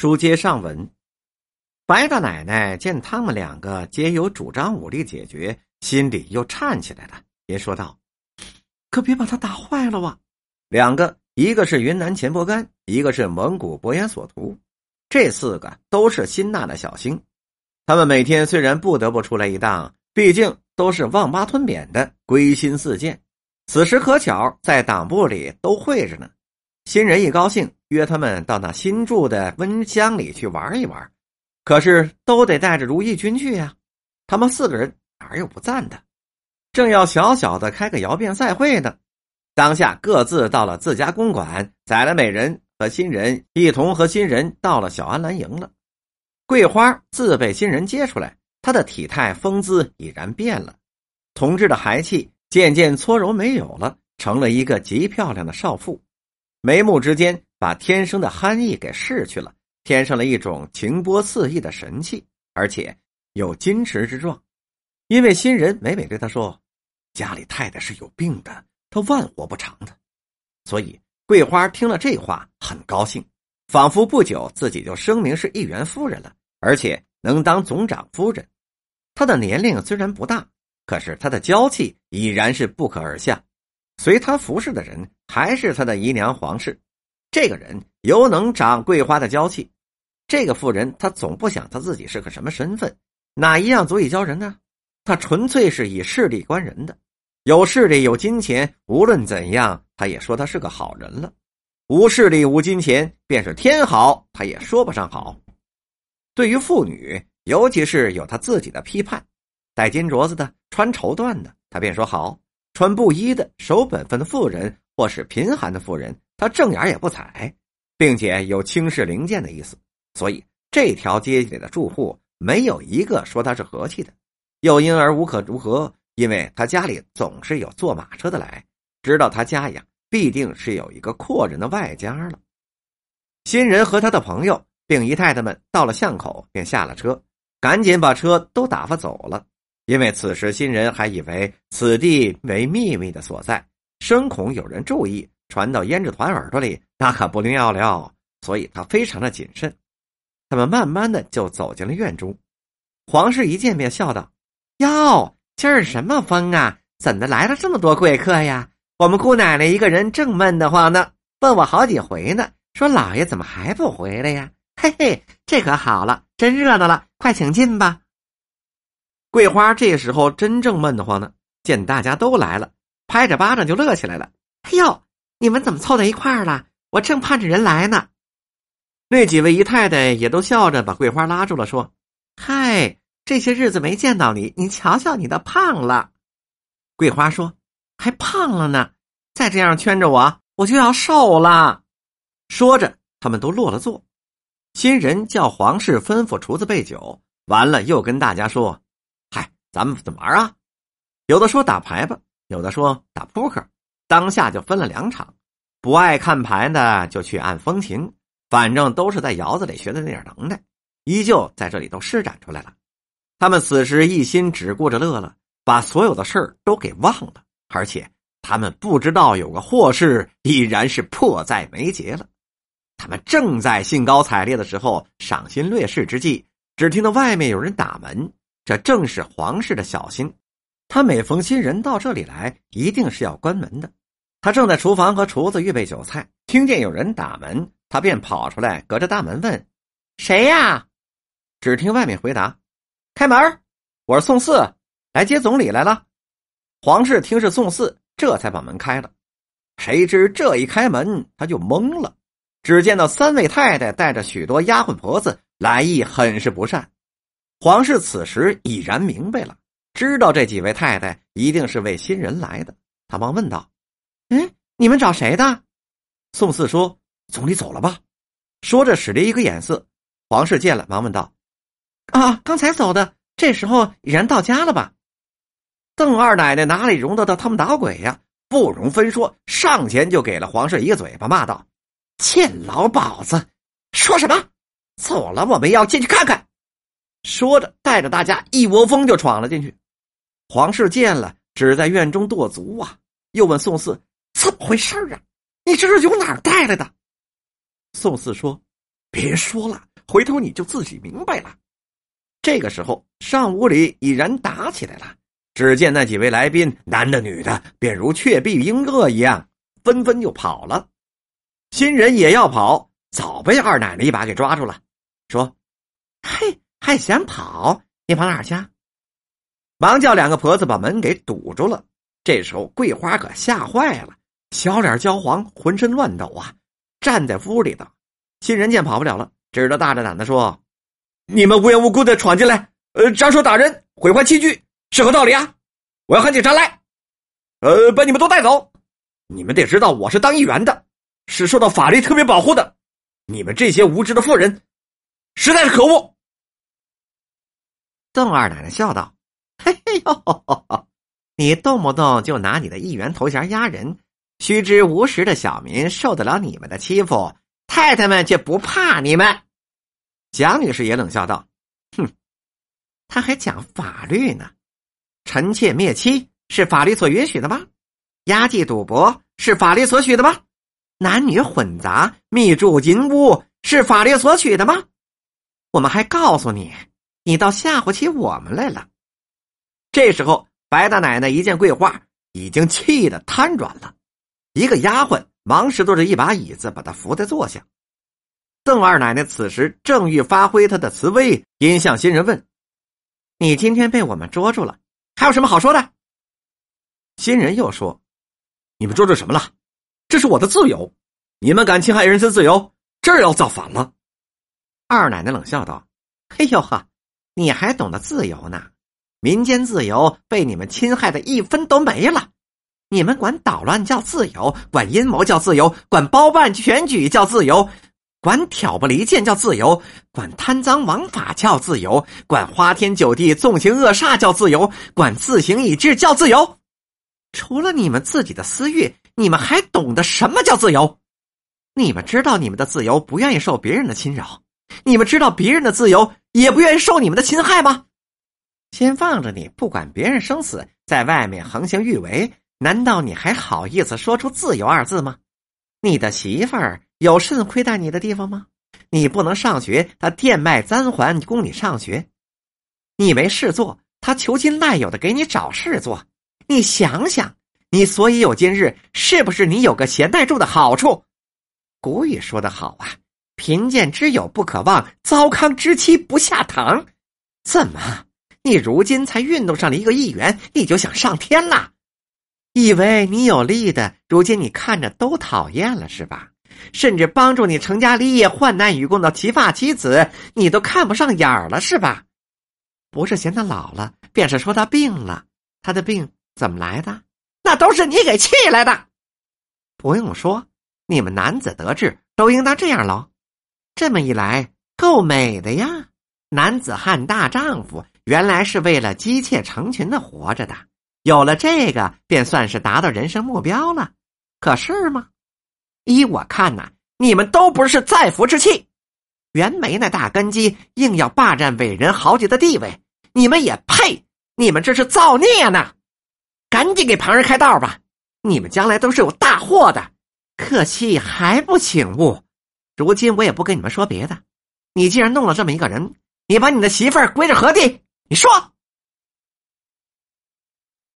书接上文，白大奶奶见他们两个皆有主张武力解决，心里又颤起来了，也说道：“可别把他打坏了哇！”两个，一个是云南钱伯干，一个是蒙古伯延索图，这四个都是辛纳的小星。他们每天虽然不得不出来一趟，毕竟都是望巴吞扁的归心似箭。此时可巧在党部里都会着呢。新人一高兴，约他们到那新住的温乡里去玩一玩，可是都得带着如意君去呀。他们四个人哪有不赞的？正要小小的开个窑变赛会呢，当下各自到了自家公馆，宰了美人和新人一同和新人到了小安澜营了。桂花自被新人接出来，她的体态风姿已然变了，同志的孩气渐渐搓揉没有了，成了一个极漂亮的少妇。眉目之间，把天生的憨意给逝去了，添上了一种情波肆意的神气，而且有矜持之状。因为新人每每对他说：“家里太太是有病的，她万活不长的。”所以桂花听了这话很高兴，仿佛不久自己就声明是一员夫人了，而且能当总长夫人。她的年龄虽然不大，可是她的娇气已然是不可而下。随他服侍的人还是他的姨娘皇氏，这个人尤能长桂花的娇气。这个妇人，她总不想她自己是个什么身份，哪一样足以教人呢？她纯粹是以势力观人的，有势力有金钱，无论怎样，他也说他是个好人了；无势力无金钱，便是天好，他也说不上好。对于妇女，尤其是有他自己的批判，戴金镯子的，穿绸缎的，他便说好。穿布衣的、守本分的妇人，或是贫寒的妇人，他正眼也不睬，并且有轻视凌贱的意思。所以这条街里的住户没有一个说他是和气的，又因而无可如何，因为他家里总是有坐马车的来，知道他家呀必定是有一个阔人的外家了。新人和他的朋友并姨太太们到了巷口，便下了车，赶紧把车都打发走了。因为此时新人还以为此地为秘密的所在，深恐有人注意，传到胭脂团耳朵里，那可不灵要了。所以他非常的谨慎。他们慢慢的就走进了院中，皇室一见面笑道：“哟，今儿什么风啊？怎的来了这么多贵客呀？我们姑奶奶一个人正闷得慌呢，问我好几回呢，说老爷怎么还不回来呀？嘿嘿，这可好了，真热闹了，快请进吧。”桂花这时候真正闷得慌呢，见大家都来了，拍着巴掌就乐起来了。哎呦，你们怎么凑在一块儿了？我正盼着人来呢。那几位姨太太也都笑着把桂花拉住了，说：“嗨，这些日子没见到你，你瞧瞧你的胖了。”桂花说：“还胖了呢，再这样圈着我，我就要瘦了。”说着，他们都落了座。新人叫皇室吩咐厨子备酒，完了又跟大家说。嗨咱们怎么玩啊？有的说打牌吧，有的说打扑克。当下就分了两场，不爱看牌的就去按风琴，反正都是在窑子里学的那点能耐，依旧在这里都施展出来了。他们此时一心只顾着乐了，把所有的事儿都给忘了，而且他们不知道有个祸事已然是迫在眉睫了。他们正在兴高采烈的时候，赏心悦事之际，只听到外面有人打门。这正是皇室的小心，他每逢新人到这里来，一定是要关门的。他正在厨房和厨子预备酒菜，听见有人打门，他便跑出来，隔着大门问：“谁呀？”只听外面回答：“开门，我是宋四，来接总理来了。”皇室听是宋四，这才把门开了。谁知这一开门，他就懵了，只见到三位太太带着许多丫鬟婆子，来意很是不善。皇室此时已然明白了，知道这几位太太一定是为新人来的，他忙问道：“嗯，你们找谁的？”宋四说：“总理走了吧？”说着使了一个眼色。黄氏见了，忙问道：“啊，刚才走的，这时候已然到家了吧？”邓二奶奶哪里容得到他们捣鬼呀？不容分说，上前就给了黄氏一个嘴巴，骂道：“贱老鸨子，说什么？走了，我们要进去看看。”说着，带着大家一窝蜂就闯了进去。黄氏见了，只在院中跺足啊，又问宋四：“怎么回事啊？你这是由哪儿带来的？”宋四说：“别说了，回头你就自己明白了。这个时候，上屋里已然打起来了。只见那几位来宾，男的女的，便如雀毙鹰蛾一样，纷纷就跑了。新人也要跑，早被二奶奶一把给抓住了，说：“嘿，还想跑？你跑哪儿去？”忙叫两个婆子把门给堵住了。这时候，桂花可吓坏了，小脸焦黄，浑身乱抖啊，站在屋里的新人见跑不了了，只得大着胆子说：“你们无缘无故的闯进来，呃，张手打人，毁坏器具，是何道理啊？我要喊警察来，呃，把你们都带走。你们得知道，我是当议员的。”是受到法律特别保护的，你们这些无知的妇人，实在是可恶。邓二奶奶笑道：“ 嘿嘿呦，你动不动就拿你的议员头衔压人，须知无实的小民受得了你们的欺负，太太们却不怕你们。”蒋女士也冷笑道：“哼，他还讲法律呢，臣妾灭妻是法律所允许的吗？押妓赌博是法律所许的吗？”男女混杂、密住淫屋是法律所取的吗？我们还告诉你，你倒吓唬起我们来了。这时候，白大奶奶一见桂花，已经气得瘫软了。一个丫鬟忙拾掇着一把椅子，把她扶在坐下。邓二奶奶此时正欲发挥她的慈威，因向新人问：“你今天被我们捉住了，还有什么好说的？”新人又说：“你们捉住什么了？”这是我的自由，你们敢侵害人身自由，这要造反了。二奶奶冷笑道：“嘿呦呵，你还懂得自由呢？民间自由被你们侵害的一分都没了。你们管捣乱叫自由，管阴谋叫自由，管包办选举叫自由，管挑拨离间叫自由，管贪赃枉法叫自由，管花天酒地纵情恶煞叫自由，管自行以治叫自由。除了你们自己的私欲。”你们还懂得什么叫自由？你们知道你们的自由不愿意受别人的侵扰，你们知道别人的自由也不愿意受你们的侵害吗？先放着你，不管别人生死，在外面横行欲为，难道你还好意思说出“自由”二字吗？你的媳妇儿有甚亏待你的地方吗？你不能上学，他店卖簪环供你上学；你没事做，他求亲赖友的给你找事做。你想想。你所以有今日，是不是你有个贤内助的好处？古语说得好啊，“贫贱之友不可忘，糟糠之妻不下堂。”怎么，你如今才运动上了一个议员，你就想上天了？以为你有利的，如今你看着都讨厌了是吧？甚至帮助你成家立业、患难与共的齐发妻子，你都看不上眼了是吧？不是嫌他老了，便是说他病了。他的病怎么来的？那都是你给气来的，不用说，你们男子得志都应当这样喽。这么一来，够美的呀！男子汉大丈夫，原来是为了姬妾成群的活着的。有了这个，便算是达到人生目标了。可是吗？依我看呐，你们都不是在福之气。袁枚那大根基硬要霸占伟人豪杰的地位，你们也配？你们这是造孽呢！赶紧给旁人开道吧！你们将来都是有大祸的，可惜还不醒悟。如今我也不跟你们说别的，你既然弄了这么一个人，你把你的媳妇儿归着何地？你说。